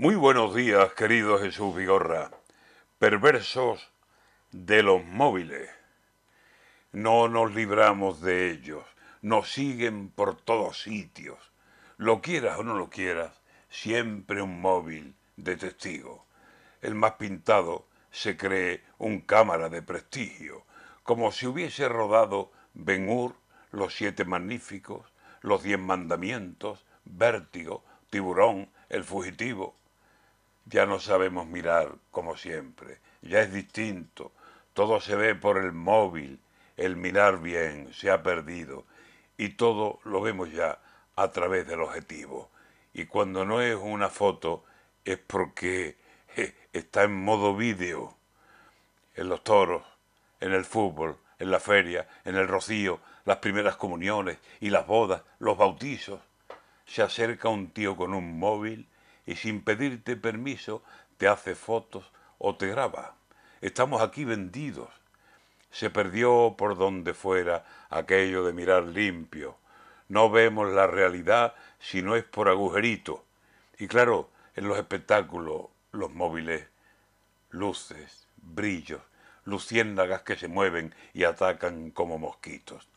Muy buenos días, querido Jesús Vigorra. Perversos de los móviles. No nos libramos de ellos. Nos siguen por todos sitios. Lo quieras o no lo quieras, siempre un móvil de testigo. El más pintado se cree un cámara de prestigio, como si hubiese rodado Ben Hur, Los Siete Magníficos, Los Diez Mandamientos, Vértigo, Tiburón, El Fugitivo. Ya no sabemos mirar como siempre, ya es distinto, todo se ve por el móvil, el mirar bien se ha perdido y todo lo vemos ya a través del objetivo. Y cuando no es una foto es porque está en modo vídeo. En los toros, en el fútbol, en la feria, en el rocío, las primeras comuniones y las bodas, los bautizos. Se acerca un tío con un móvil y sin pedirte permiso te hace fotos o te graba. Estamos aquí vendidos. Se perdió por donde fuera aquello de mirar limpio. No vemos la realidad si no es por agujerito. Y claro, en los espectáculos, los móviles, luces, brillos, luciérnagas que se mueven y atacan como mosquitos.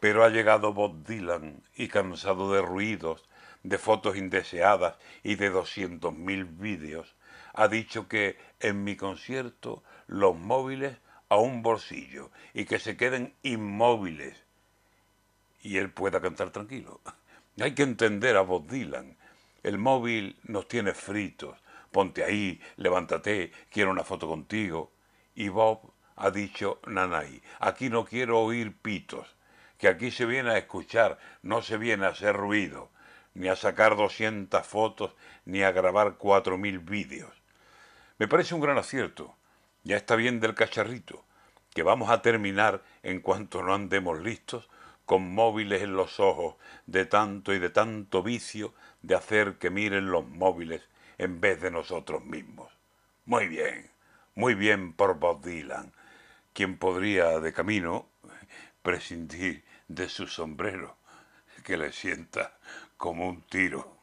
Pero ha llegado Bob Dylan y cansado de ruidos, de fotos indeseadas y de doscientos mil vídeos, ha dicho que en mi concierto los móviles a un bolsillo y que se queden inmóviles y él pueda cantar tranquilo. Hay que entender a Bob Dylan. El móvil nos tiene fritos. Ponte ahí, levántate, quiero una foto contigo. Y Bob ha dicho, Nanay, aquí no quiero oír pitos, que aquí se viene a escuchar, no se viene a hacer ruido ni a sacar 200 fotos, ni a grabar 4.000 vídeos. Me parece un gran acierto. Ya está bien del cacharrito, que vamos a terminar en cuanto no andemos listos, con móviles en los ojos, de tanto y de tanto vicio de hacer que miren los móviles en vez de nosotros mismos. Muy bien, muy bien por Bob Dylan, quien podría de camino prescindir de su sombrero, que le sienta como un tiro.